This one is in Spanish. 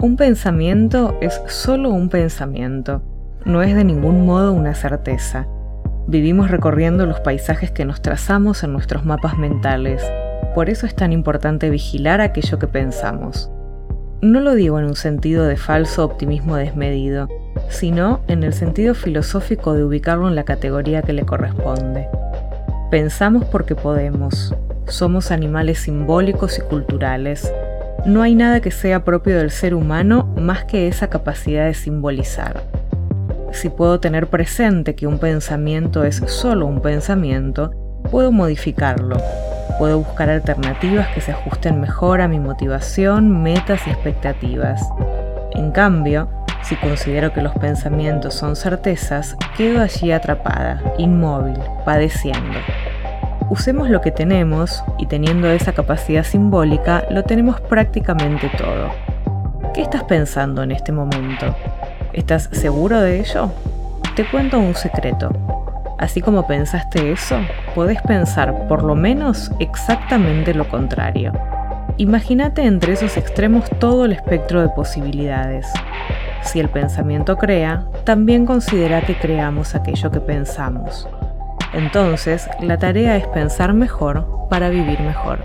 Un pensamiento es solo un pensamiento, no es de ningún modo una certeza. Vivimos recorriendo los paisajes que nos trazamos en nuestros mapas mentales, por eso es tan importante vigilar aquello que pensamos. No lo digo en un sentido de falso optimismo desmedido, sino en el sentido filosófico de ubicarlo en la categoría que le corresponde. Pensamos porque podemos, somos animales simbólicos y culturales. No hay nada que sea propio del ser humano más que esa capacidad de simbolizar. Si puedo tener presente que un pensamiento es solo un pensamiento, puedo modificarlo, puedo buscar alternativas que se ajusten mejor a mi motivación, metas y expectativas. En cambio, si considero que los pensamientos son certezas, quedo allí atrapada, inmóvil, padeciendo. Usemos lo que tenemos y teniendo esa capacidad simbólica lo tenemos prácticamente todo. ¿Qué estás pensando en este momento? ¿Estás seguro de ello? Te cuento un secreto. Así como pensaste eso, podés pensar por lo menos exactamente lo contrario. Imagínate entre esos extremos todo el espectro de posibilidades. Si el pensamiento crea, también considera que creamos aquello que pensamos. Entonces, la tarea es pensar mejor para vivir mejor.